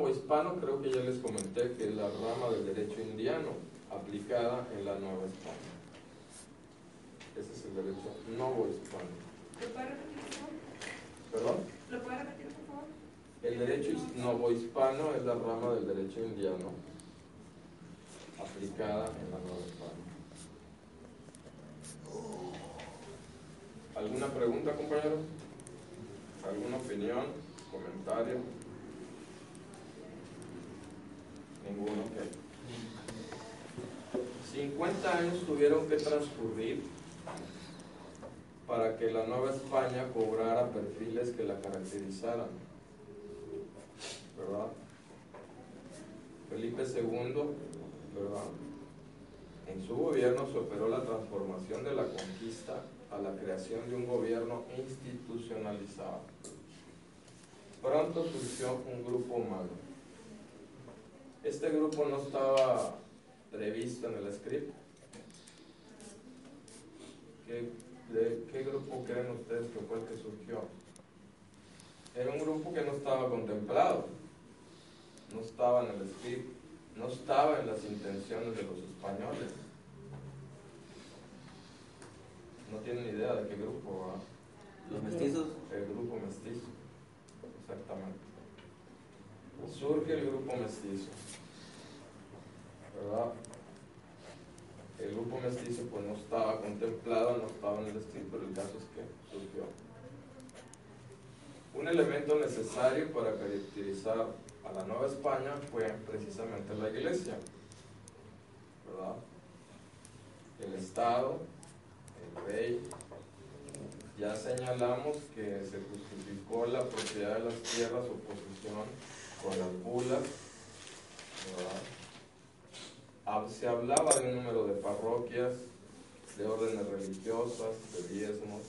novohispano creo que ya les comenté que es la rama del derecho indiano aplicada en la Nueva España. Ese es el derecho novohispano. ¿Lo puede repetir, por favor? ¿Perdón? ¿Lo puede repetir, por favor? El derecho his- novohispano es la rama del derecho indiano aplicada en la Nueva España. ¿Alguna pregunta, compañeros? ¿Alguna opinión? ¿Comentario? Ninguno, ok. 50 años tuvieron que transcurrir para que la Nueva España cobrara perfiles que la caracterizaran. ¿Verdad? Felipe II, ¿verdad? En su gobierno se operó la transformación de la conquista a la creación de un gobierno institucionalizado. Pronto surgió un grupo humano. Este grupo no estaba previsto en el script. ¿Qué, de qué grupo creen ustedes que fue el que surgió? Era un grupo que no estaba contemplado, no estaba en el script, no estaba en las intenciones de los españoles. No tienen idea de qué grupo. Los mestizos. El grupo mestizo, exactamente. Surge el grupo mestizo, ¿verdad? El grupo mestizo pues no estaba contemplado, no estaba en el script, pero el caso es que surgió. Un elemento necesario para caracterizar a la Nueva España fue precisamente la iglesia, ¿verdad? El Estado, el rey. Ya señalamos que se justificó la propiedad de las tierras o posesión con ¿verdad? Hab- Se hablaba de un número de parroquias, de órdenes religiosas, de diezmos,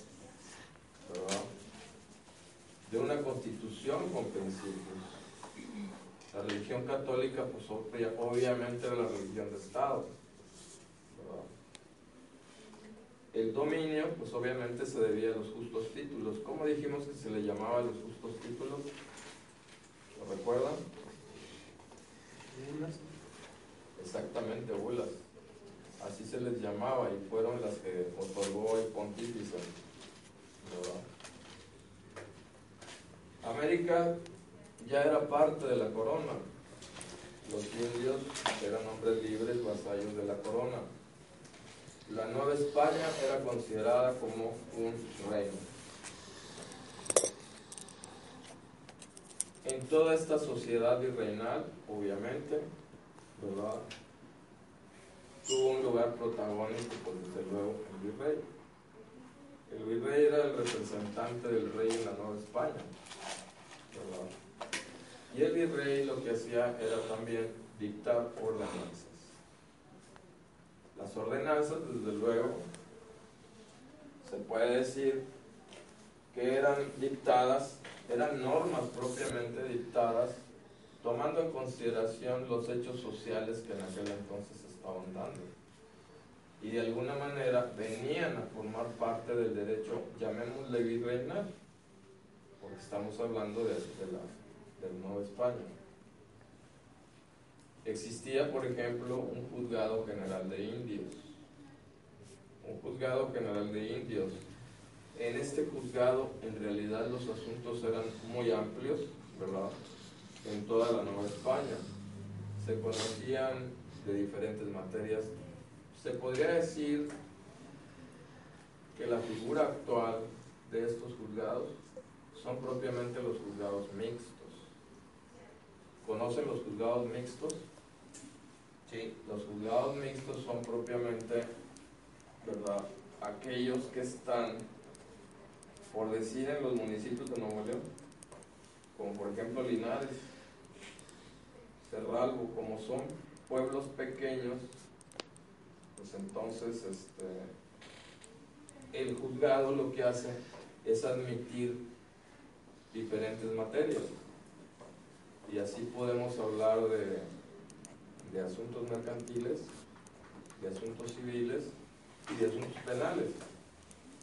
de una constitución con principios. La religión católica, pues obvia- obviamente era la religión de Estado. El dominio, pues obviamente se debía a los justos títulos. ¿Cómo dijimos que se le llamaba los justos títulos? ¿Lo? Exactamente, bulas. Así se les llamaba y fueron las que otorgó el América ya era parte de la corona. Los indios eran hombres libres, vasallos de la corona. La Nueva España era considerada como un reino. En toda esta sociedad virreinal, obviamente, ¿verdad? Tuvo un lugar protagónico, pues desde luego, el virrey. El virrey era el representante del rey en la Nueva España. ¿verdad? Y el virrey lo que hacía era también dictar ordenanzas. Las ordenanzas, desde luego, se puede decir que eran dictadas, eran normas propiamente dictadas, tomando en consideración los hechos sociales que en aquel entonces estaban dando. Y de alguna manera venían a formar parte del derecho, llamémosle virreinal porque estamos hablando de, de la, del Nueva España. Existía, por ejemplo, un juzgado general de indios. Un juzgado general de indios. En este juzgado, en realidad, los asuntos eran muy amplios, ¿verdad? En toda la Nueva España. Se conocían de diferentes materias. Se podría decir que la figura actual de estos juzgados son propiamente los juzgados mixtos. ¿Conocen los juzgados mixtos? Sí, los juzgados mixtos son propiamente, ¿verdad? Aquellos que están, por decir, en los municipios de Nuevo León, como por ejemplo Linares, Cerralbo, como son pueblos pequeños, pues entonces este, el juzgado lo que hace es admitir diferentes materias. Y así podemos hablar de, de asuntos mercantiles, de asuntos civiles y de asuntos penales.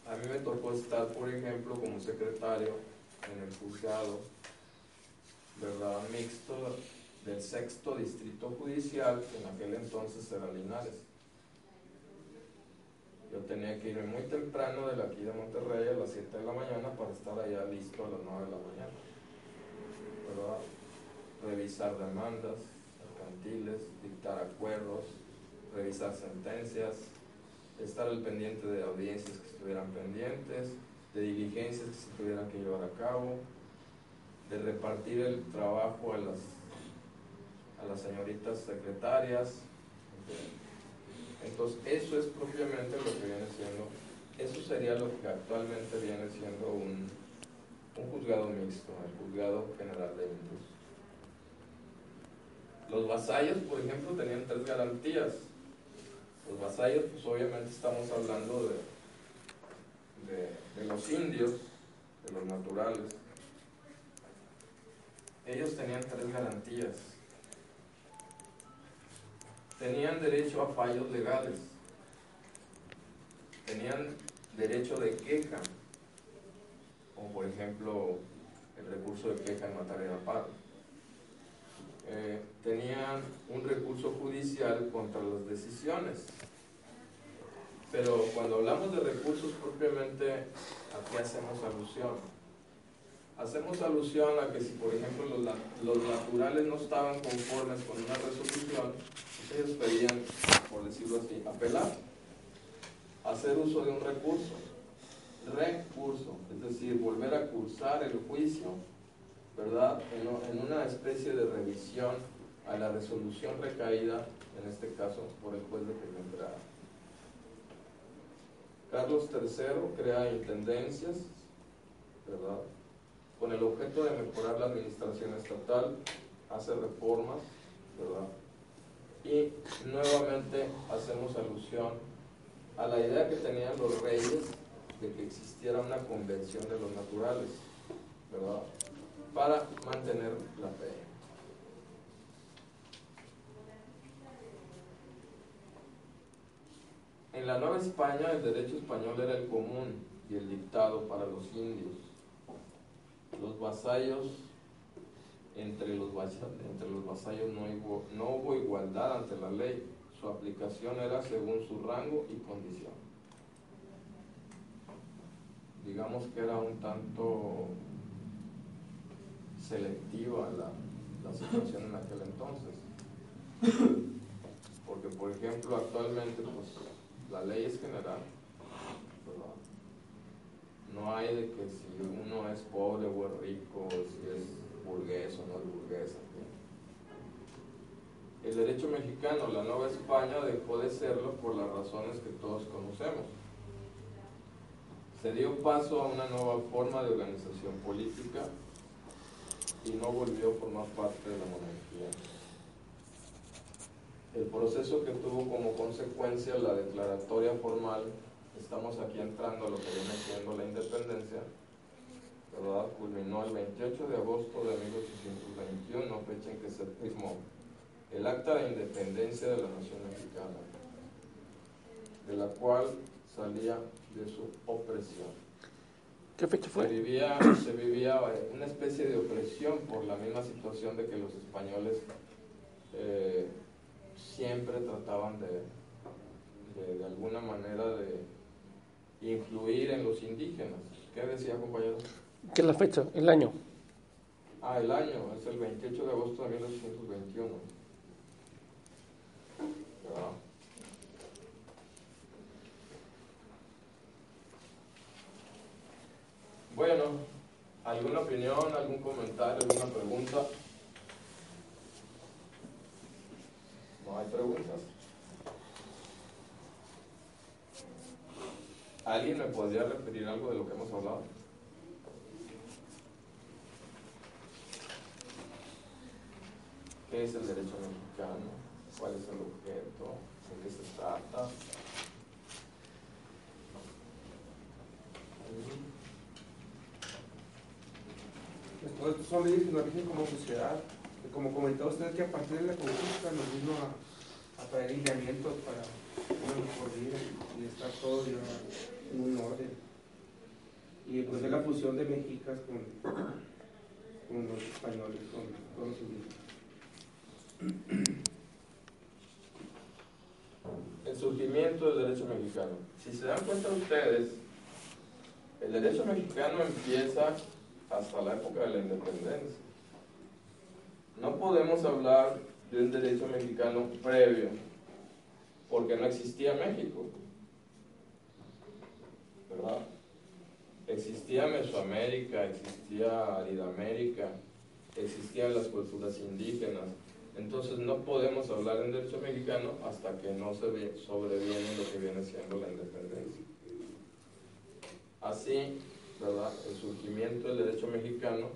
A mí me tocó estar, por ejemplo, como secretario en el juzgado, ¿verdad? Mixto del sexto distrito judicial, que en aquel entonces era Linares. Tenía que irme muy temprano de aquí de Monterrey a las 7 de la mañana para estar allá listo a las 9 de la mañana. ¿Verdad? Revisar demandas mercantiles, dictar acuerdos, revisar sentencias, estar al pendiente de audiencias que estuvieran pendientes, de diligencias que se tuvieran que llevar a cabo, de repartir el trabajo a las, a las señoritas secretarias. Entonces, eso es propiamente lo que viene siendo, eso sería lo que actualmente viene siendo un, un juzgado mixto, el juzgado general de indios. Los vasallos, por ejemplo, tenían tres garantías. Los vasallos, pues obviamente estamos hablando de, de, de los indios, de los naturales. Ellos tenían tres garantías tenían derecho a fallos legales, tenían derecho de queja, como por ejemplo el recurso de queja en materia de paro. Eh, tenían un recurso judicial contra las decisiones. Pero cuando hablamos de recursos propiamente, ¿a qué hacemos alusión? Hacemos alusión a que si, por ejemplo, los, los naturales no estaban conformes con una resolución, ellos pedían, por decirlo así, apelar, hacer uso de un recurso, recurso, es decir, volver a cursar el juicio, ¿verdad? En, en una especie de revisión a la resolución recaída, en este caso, por el juez de primer grado. Carlos III crea intendencias, ¿verdad? Con el objeto de mejorar la administración estatal, hace reformas, ¿verdad? Y nuevamente hacemos alusión a la idea que tenían los reyes de que existiera una convención de los naturales, ¿verdad? Para mantener la fe. En la Nueva España el derecho español era el común y el dictado para los indios. Los vasallos entre los, entre los vasallos no hubo, no hubo igualdad ante la ley, su aplicación era según su rango y condición. Digamos que era un tanto selectiva la, la situación en aquel entonces. Porque, por ejemplo, actualmente pues, la ley es general. No hay de que si uno es pobre o es rico, si es burgués o no burgués. El derecho mexicano, la Nueva España, dejó de serlo por las razones que todos conocemos. Se dio paso a una nueva forma de organización política y no volvió a formar parte de la monarquía. El proceso que tuvo como consecuencia la declaratoria formal, estamos aquí entrando a lo que viene siendo la independencia, ¿verdad? culminó el 28 de agosto de 1821, fecha en que se firmó el Acta de Independencia de la Nación Mexicana, de la cual salía de su opresión. ¿Qué fecha fue? Se vivía, se vivía una especie de opresión por la misma situación de que los españoles eh, siempre trataban de, de, de alguna manera de influir en los indígenas. ¿Qué decía, compañero? ¿Qué es la fecha? ¿El año? Ah, el año, es el 28 de agosto de 1921. Bueno, ¿alguna opinión, algún comentario, alguna pregunta? ¿No hay preguntas? ¿Alguien me podría referir algo de lo que hemos hablado? ¿Qué es el derecho mexicano? ¿Cuál es el objeto? ¿De qué se trata? Pues estos son leyes que nos rigen como sociedad. Como comentaba usted, que a partir de la conquista nos vino a, a traer lineamientos para una mejor vida y estar todo ya un orden. Y pues es la fusión de mexicas con, con los españoles, con, con los indígenas. El surgimiento del derecho mexicano. Si se dan cuenta ustedes, el derecho mexicano empieza hasta la época de la independencia. No podemos hablar de un derecho mexicano previo, porque no existía México. ¿Verdad? Existía Mesoamérica, existía Aridamérica, existían las culturas indígenas. Entonces no podemos hablar en derecho mexicano hasta que no se sobreviene lo que viene siendo la independencia. Así, ¿verdad? El surgimiento del derecho mexicano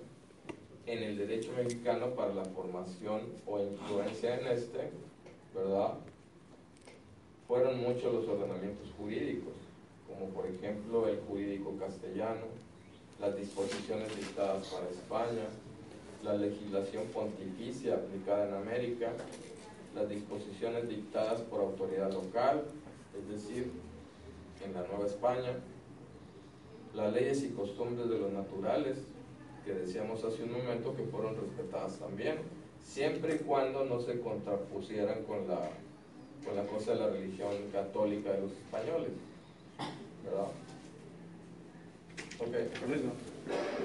en el derecho mexicano para la formación o influencia en este, ¿verdad? Fueron muchos los ordenamientos jurídicos, como por ejemplo el jurídico castellano, las disposiciones dictadas para España, la legislación pontificia aplicada en América, las disposiciones dictadas por autoridad local, es decir, en la Nueva España, las leyes y costumbres de los naturales, que decíamos hace un momento que fueron respetadas también, siempre y cuando no se contrapusieran con la, con la cosa de la religión católica de los españoles. ¿Verdad? Ok.